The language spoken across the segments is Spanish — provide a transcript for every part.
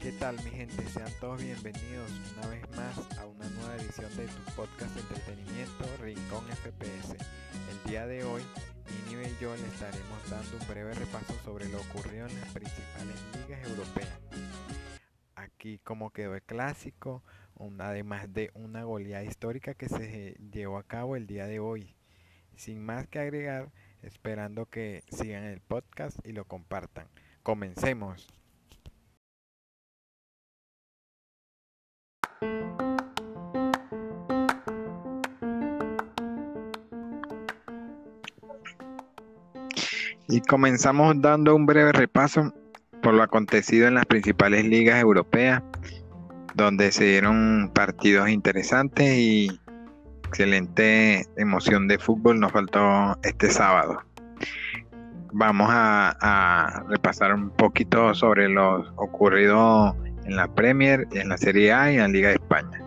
¿Qué tal mi gente? Sean todos bienvenidos una vez más a una nueva edición de tu podcast de entretenimiento Rincón FPS. El día de hoy, Inio y yo le estaremos dando un breve repaso sobre lo ocurrido en las principales ligas europeas. Aquí como quedó el clásico, además de una goleada histórica que se llevó a cabo el día de hoy. Sin más que agregar, esperando que sigan el podcast y lo compartan. Comencemos. Y comenzamos dando un breve repaso por lo acontecido en las principales ligas europeas, donde se dieron partidos interesantes y excelente emoción de fútbol nos faltó este sábado. Vamos a, repasar un poquito sobre lo ocurrido en la Premier, en la Serie A y en la Liga de España.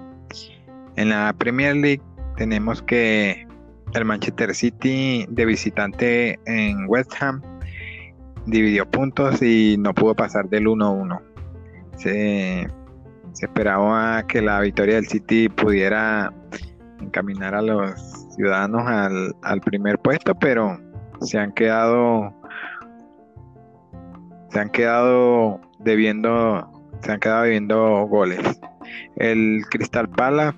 En la Premier League tenemos que el Manchester City de visitante en West Ham dividió puntos y no pudo pasar del 1-1. Se, esperaba que la victoria del City pudiera encaminar a los ciudadanos al, al primer puesto, pero se han quedado se han quedado debiendo se han quedado debiendo goles. El Crystal Palace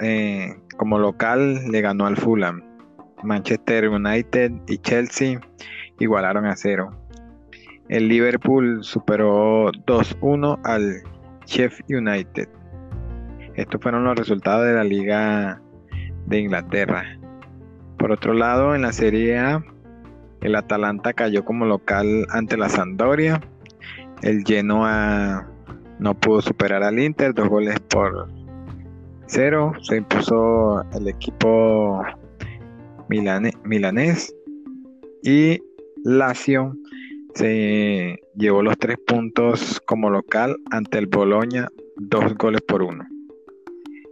eh, como local le ganó al Fulham. Manchester United y Chelsea igualaron a cero. El Liverpool superó 2-1 al Sheffield United. Estos fueron los resultados de la Liga de Inglaterra. Por otro lado, en la Serie A, el Atalanta cayó como local ante la Sampdoria. El Genoa no pudo superar al Inter, dos goles por cero. Se impuso el equipo milanés y Lazio se llevó los tres puntos como local ante el Boloña, dos goles por uno.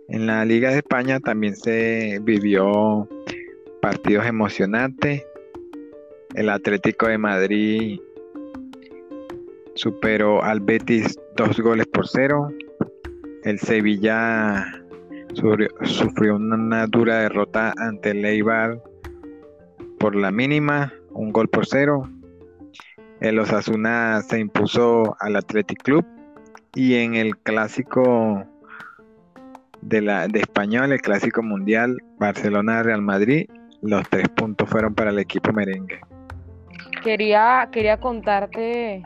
En la Liga de España también se vivió partidos emocionantes. El Atlético de Madrid superó al Betis dos goles por cero. El Sevilla sufrió, una dura derrota ante el Eibar por la mínima, un gol por cero. El Osasuna se impuso al Athletic Club y en el clásico de, la, de español, el clásico mundial, Barcelona-Real Madrid, los tres puntos fueron para el equipo merengue. Quería, quería contarte,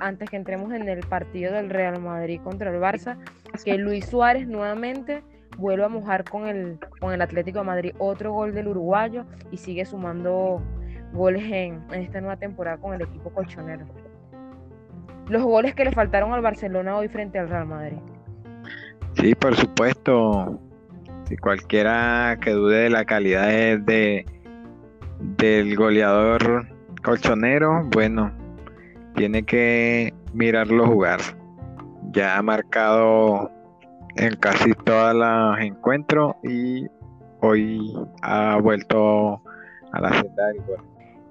antes que entremos en el partido del Real Madrid contra el Barça, que Luis Suárez nuevamente vuelve a mojar con el, con el Atlético de Madrid otro gol del uruguayo y sigue sumando goles en, esta nueva temporada con el equipo colchonero. Los goles que le faltaron al Barcelona hoy frente al Real Madrid. Sí, por supuesto. Si cualquiera que dude de la calidad de, del goleador colchonero, bueno, tiene que mirarlo jugar. Ya ha marcado en casi todos los encuentros y hoy ha vuelto a la senda del gol.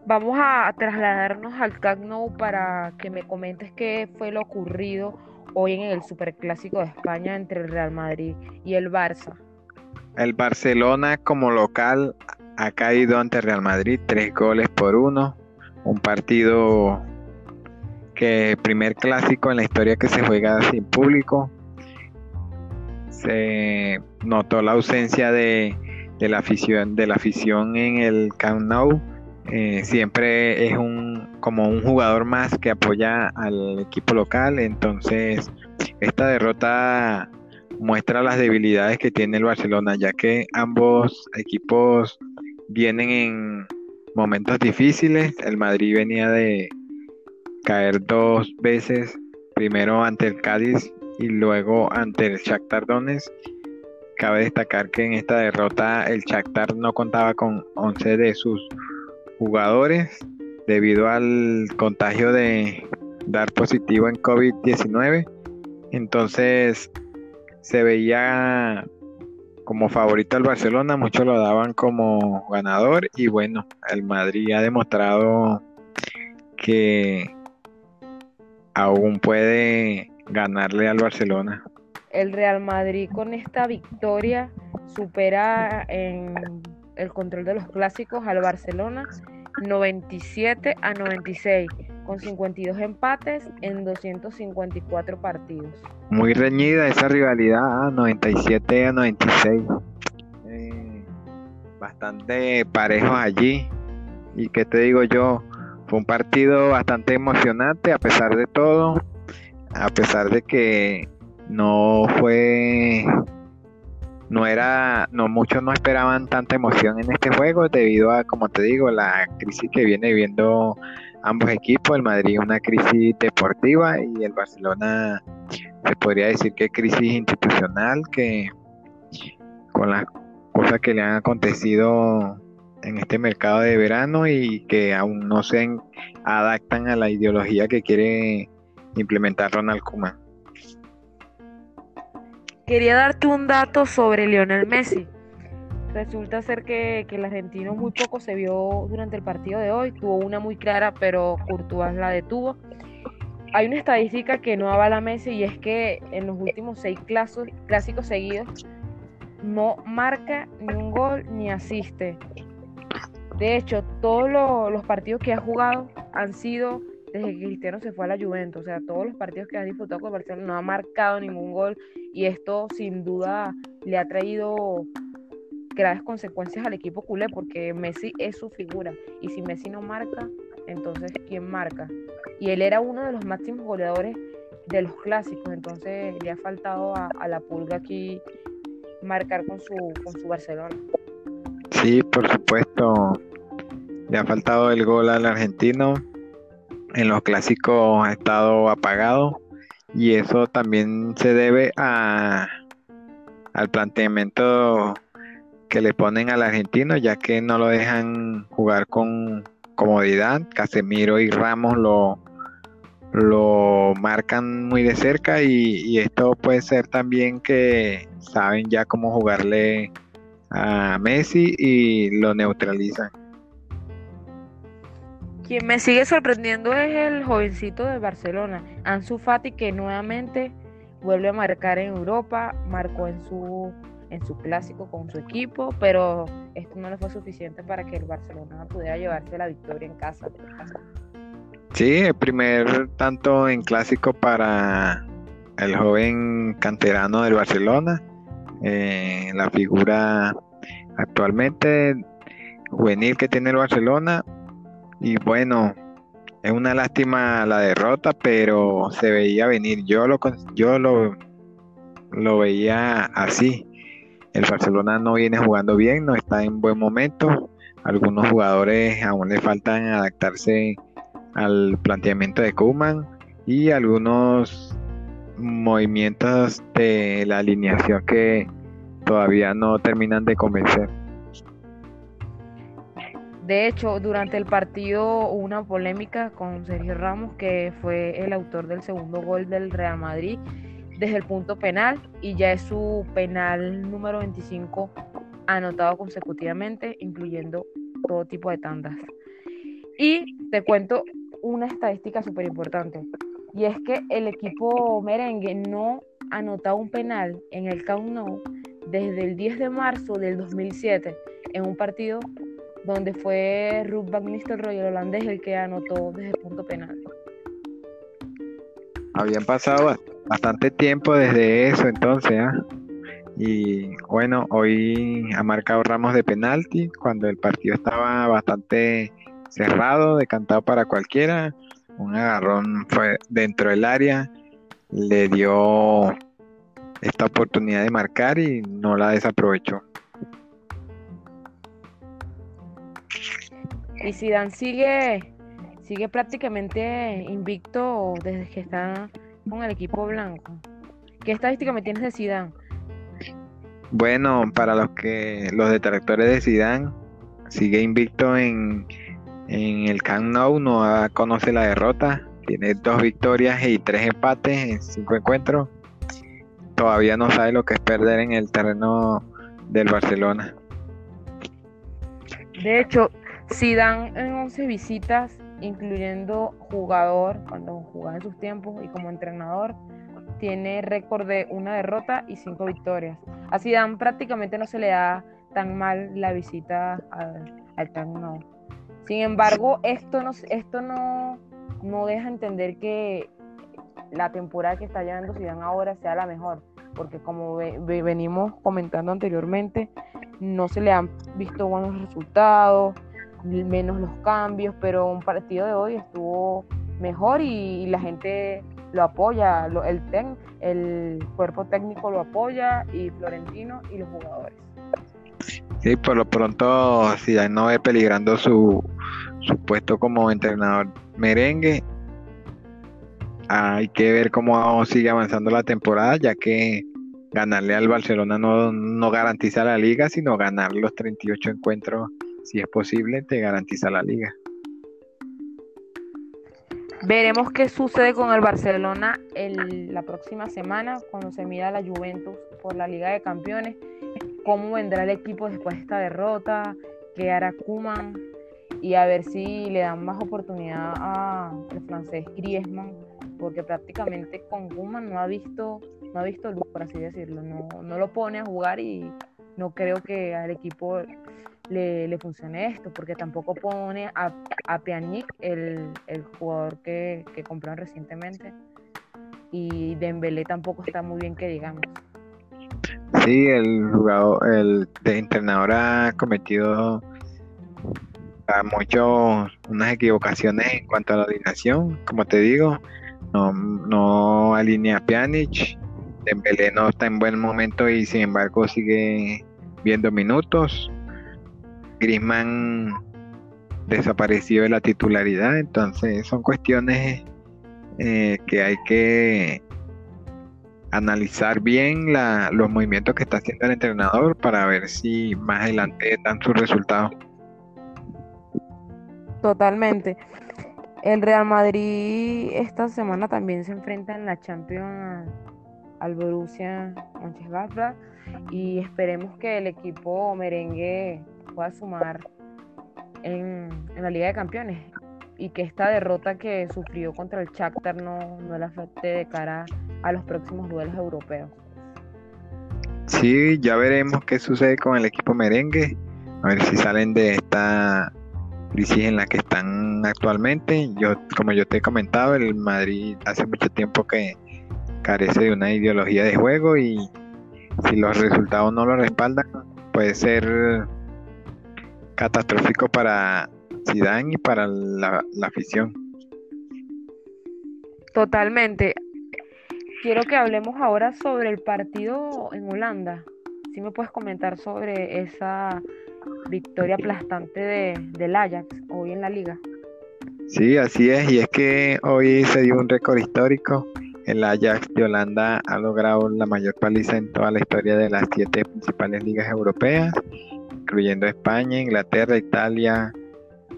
Vamos a trasladarnos al Camp Nou para que me comentes qué fue lo ocurrido hoy en el Superclásico de España entre el Real Madrid y el Barça. El Barcelona como local ha caído ante el Real Madrid tres goles por uno. Un partido que primer clásico en la historia que se juega sin público se notó la ausencia de, la afición de la afición en el Camp Nou. Eh, siempre es un como un jugador más que apoya al equipo local. Entonces esta derrota muestra las debilidades que tiene el Barcelona ya que ambos equipos vienen en momentos difíciles. El Madrid venía de caer dos veces primero ante el Cádiz y luego ante el Shakhtar Donetsk. Cabe destacar que en esta derrota el Shakhtar no contaba con 11 de sus jugadores debido al contagio de dar positivo en COVID-19. Entonces se veía como favorito al Barcelona, muchos lo daban como ganador y bueno, el Madrid ha demostrado que aún puede ganarle al Barcelona. El Real Madrid con esta victoria supera en el control de los clásicos al Barcelona 97 a 96 con 52 empates en 254 partidos. Muy reñida esa rivalidad, 97 a 96. Eh, bastante parejos allí. Y qué te digo yo, fue un partido bastante emocionante a pesar de todo, a pesar de que no fue no era, no muchos no esperaban tanta emoción en este juego debido a, como te digo, la crisis que viene viviendo ambos equipos, el Madrid una crisis deportiva y el Barcelona se podría decir que crisis institucional que con las cosas que le han acontecido en este mercado de verano y que aún no se adaptan a la ideología que quiere implementar Ronald Koeman. Quería darte un dato sobre Lionel Messi. Resulta ser que, el argentino muy poco se vio durante el partido de hoy. Tuvo una muy clara, pero Courtois la detuvo. Hay una estadística que no avala Messi y es que en los últimos seis clásicos seguidos no marca ni un gol ni asiste. De hecho, todos los partidos que ha jugado han sido desde que Cristiano se fue a la Juventus. O sea, todos los partidos que ha disputado con Barcelona no ha marcado ningún gol y esto sin duda le ha traído graves consecuencias al equipo culé porque Messi es su figura y si Messi no marca, entonces ¿quién marca? Y él era uno de los máximos goleadores de los clásicos, entonces le ha faltado a, a la pulga aquí marcar con su, con su Barcelona. Sí, por supuesto, le ha faltado el gol al argentino. En los clásicos ha estado apagado. Y eso también se debe a, al planteamiento que le ponen al argentino ya que no lo dejan jugar con comodidad. Casemiro y Ramos lo, lo marcan muy de cerca y, y esto puede ser también que saben ya cómo jugarle a Messi y lo neutralizan. Quien me sigue sorprendiendo es el jovencito de Barcelona, Ansu Fati, que nuevamente vuelve a marcar en Europa, marcó en su en su clásico con su equipo, pero esto no le fue suficiente para que el Barcelona pudiera llevarse la victoria en casa. Sí, el primer tanto en clásico para el joven canterano del Barcelona, eh, la figura actualmente juvenil que tiene el Barcelona, y bueno, es una lástima la derrota, pero se veía venir. Yo lo, yo lo, lo veía así. El Barcelona no viene jugando bien, no está en buen momento. Algunos jugadores aún le faltan adaptarse al planteamiento de Kuman y algunos movimientos de la alineación que todavía no terminan de convencer. De hecho, durante el partido hubo una polémica con Sergio Ramos, que fue el autor del segundo gol del Real Madrid desde el punto penal y ya es su penal número 25 anotado consecutivamente, incluyendo todo tipo de tandas. Y te cuento una estadística súper importante, y es que el equipo merengue no anotado un penal en el Camp desde el 10 de marzo del 2007 en un partido donde fue Ruth Van Nistelrooy, el holandés, el que anotó desde el punto penal. Habían pasado bastante tiempo desde eso entonces, ¿ah? Y bueno, hoy ha marcado Ramos de penalti cuando el partido estaba bastante cerrado, decantado para cualquiera. Un agarrón fue dentro del área, le dio esta oportunidad de marcar y no la desaprovechó. Y Zidane sigue, sigue prácticamente invicto desde que está con el equipo blanco. ¿Qué estadística me tienes de Zidane? Bueno, para los que los detractores de Zidane, sigue invicto en, en el Camp Nou, no conoce la derrota, tiene dos victorias y tres empates en cinco encuentros. Todavía no sabe lo que es perder en el terreno del Barcelona. De hecho, Zidane en 11 visitas, incluyendo jugador, cuando jugaba en sus tiempos, y como entrenador, tiene récord de una derrota y cinco victorias. A Zidane prácticamente no se le da tan mal la visita al, al Camp Nou. Sin embargo, esto no, esto no, no deja entender que la temporada que está llevando Zidane ahora sea la mejor, porque como venimos comentando anteriormente, no se le han visto buenos resultados, menos los cambios, pero un partido de hoy estuvo mejor y, la gente lo apoya, el, el cuerpo técnico lo apoya y Florentino y los jugadores. Sí, por lo pronto si no ve peligrando su, su puesto como entrenador merengue. Hay que ver cómo sigue avanzando la temporada, ya que ganarle al Barcelona no, no garantiza la liga, sino ganar los 38 encuentros, si es posible, te garantiza la liga. Veremos qué sucede con el Barcelona el, la próxima semana cuando se mida la Juventus por la Liga de Campeones. Cómo vendrá el equipo después de esta derrota, qué hará Kuman y a ver si le dan más oportunidad al francés Griezmann, porque prácticamente con Kuman no ha visto, no ha visto luz, por así decirlo. No, no lo pone a jugar y no creo que al equipo le, funcione esto, porque tampoco pone a, a Pjanic, el, jugador que, que compraron recientemente, y Dembélé tampoco está muy bien que digamos. Sí, el jugador, el entrenador ha cometido mucho unas equivocaciones en cuanto a la alineación, como te digo, no, alinea a Pjanic, Dembélé no está en buen momento y sin embargo sigue viendo minutos. Griezmann desapareció de la titularidad, entonces son cuestiones eh, que hay que analizar bien los movimientos que está haciendo el entrenador para ver si más adelante dan sus resultados. Totalmente. El Real Madrid esta semana también se enfrenta en la Champions al Borussia Mönchengladbach y esperemos que el equipo merengue pueda sumar en, la Liga de Campeones y que esta derrota que sufrió contra el Shakhtar no, no le afecte de cara a los próximos duelos europeos. Sí, ya veremos qué sucede con el equipo merengue, a ver si salen de esta crisis en la que están actualmente. Yo, como yo te he comentado, el Madrid hace mucho tiempo que carece de una ideología de juego y si los resultados no lo respaldan, puede ser catastrófico para Zidane y para la, afición. Totalmente. Quiero que hablemos ahora sobre el partido en Holanda. Si me puedes comentar sobre esa victoria aplastante de, del Ajax hoy en la liga. Sí, así es, y es que hoy se dio un récord histórico. El Ajax de Holanda ha logrado la mayor paliza en toda la historia de las siete principales ligas europeas incluyendo España, Inglaterra, Italia,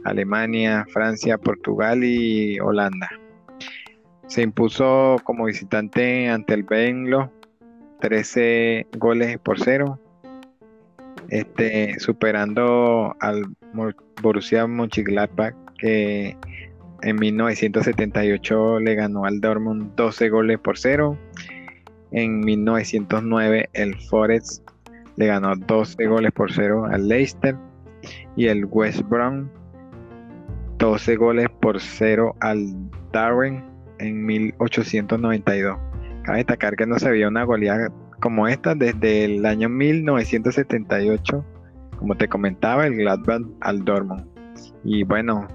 Alemania, Francia, Portugal y Holanda. Se impuso como visitante ante el Benlo 13 goles por cero, este, superando al Borussia Mönchengladbach que en 1978 le ganó al Dortmund 12 goles por cero. En 1909 el Forest le ganó 12 goles por 0 al Leicester y el West Brom 12 goles por 0 al Darwin en 1892. Cabe destacar que no se había una goleada como esta desde el año 1978, como te comentaba, el Gladbach al Dortmund. Y bueno,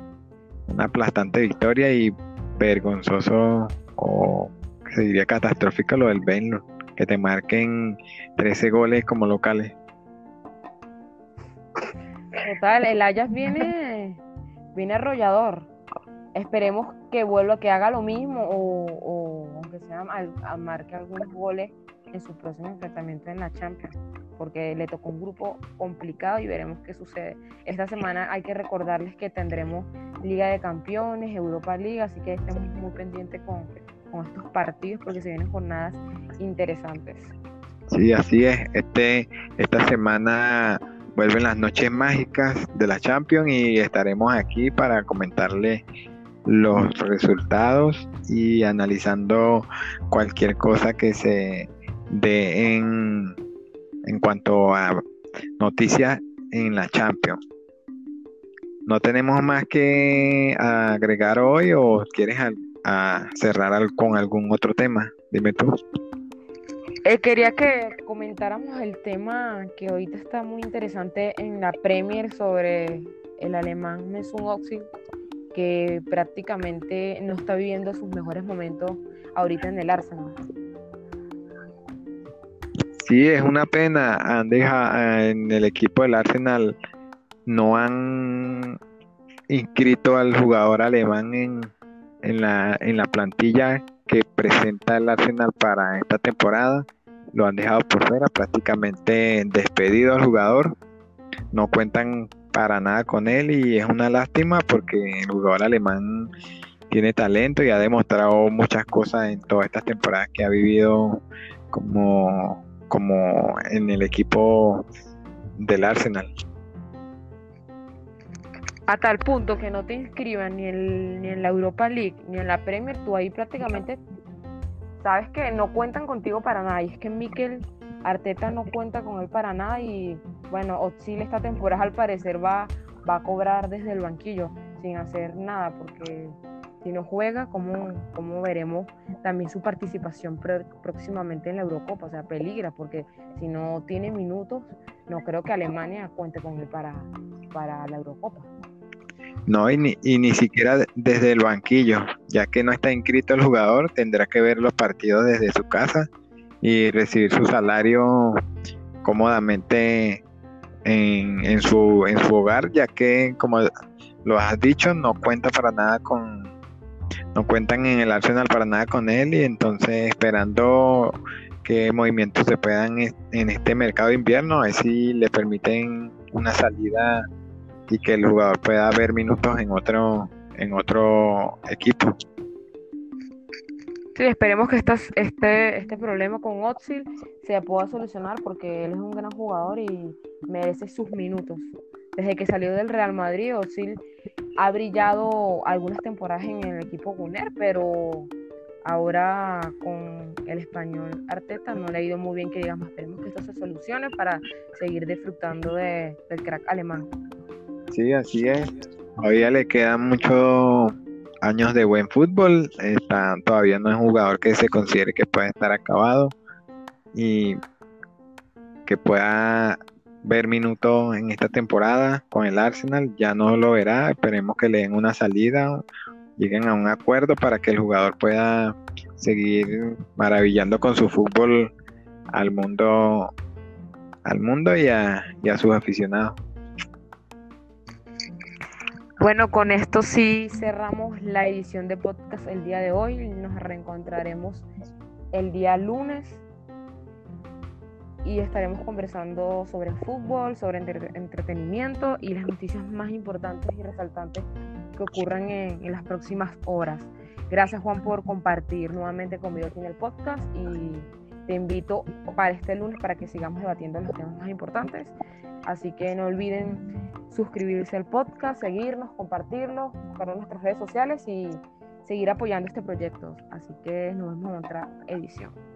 una aplastante victoria y vergonzoso o se diría catastrófico lo del Benlo que te marquen 13 goles como locales. Total, el Ajax viene, viene arrollador. Esperemos que vuelva, que haga lo mismo o, aunque sea a, marque algunos goles en su próximo enfrentamiento en la Champions, porque le tocó un grupo complicado y veremos qué sucede. Esta semana hay que recordarles que tendremos Liga de Campeones, Europa League, así que estemos muy pendientes con, con estos partidos porque se vienen jornadas interesantes. Sí, así es. Este, esta semana vuelven las noches mágicas de la Champions y estaremos aquí para comentarle los resultados y analizando cualquier cosa que se dé en, en cuanto a noticias en la Champions. ¿No tenemos más que agregar hoy o quieres cerrar con algún otro tema? Dime tú. Eh, quería que comentáramos el tema que ahorita está muy interesante en la Premier sobre el alemán Mesut Özil, que prácticamente no está viviendo sus mejores momentos ahorita en el Arsenal. Sí, es una pena. Andeja en el equipo del Arsenal no han inscrito al jugador alemán en, en, la, en la plantilla que presenta el Arsenal para esta temporada. Lo han dejado por fuera, prácticamente despedido al jugador. No cuentan para nada con él y es una lástima porque el jugador alemán tiene talento y ha demostrado muchas cosas en todas estas temporadas que ha vivido como, como en el equipo del Arsenal. A tal punto que no te inscriban ni en, ni en la Europa League ni en la Premier, tú ahí prácticamente sabes que no cuentan contigo para nada. Y es que Mikel Arteta no cuenta con él para nada y bueno, Otzil esta temporada al parecer va, va a cobrar desde el banquillo sin hacer nada porque si no juega, ¿cómo, cómo veremos también su participación próximamente en la Eurocopa? O sea, peligra porque si no tiene minutos, no creo que Alemania cuente con él para, para la Eurocopa. No, y ni, y ni siquiera desde el banquillo, ya que no está inscrito el jugador, tendrá que ver los partidos desde su casa y recibir su salario cómodamente en, en, su, en su hogar, ya que, como lo has dicho, no cuenta para nada con, no cuentan en el Arsenal para nada con él y entonces esperando que movimientos se puedan en este mercado de invierno, a ver si le permiten una salida y que el jugador pueda ver minutos en otro en otro equipo. Sí, esperemos que este, este problema con Otsil se pueda solucionar porque él es un gran jugador y merece sus minutos. Desde que salió del Real Madrid, Otsil ha brillado algunas temporadas en el equipo Gunner, pero ahora con el español Arteta no le ha ido muy bien que digamos, esperemos que esto se solucione para seguir disfrutando de, del crack alemán. Sí, así es. Todavía le quedan muchos años de buen fútbol. Está, todavía no es un jugador que se considere que puede estar acabado y que pueda ver minutos en esta temporada con el Arsenal. Ya no lo verá. Esperemos que le den una salida, lleguen a un acuerdo para que el jugador pueda seguir maravillando con su fútbol al mundo al mundo y a, y a sus aficionados. Bueno, con esto sí cerramos la edición de podcast el día de hoy. Nos reencontraremos el día lunes y estaremos conversando sobre fútbol, sobre entretenimiento y las noticias más importantes y resaltantes que ocurran en, las próximas horas. Gracias Juan por compartir nuevamente conmigo aquí en el podcast y te invito para este lunes para que sigamos debatiendo los temas más importantes. Así que no olviden suscribirse al podcast, seguirnos, compartirlo, buscar nuestras redes sociales y seguir apoyando este proyecto. Así que nos vemos en otra edición.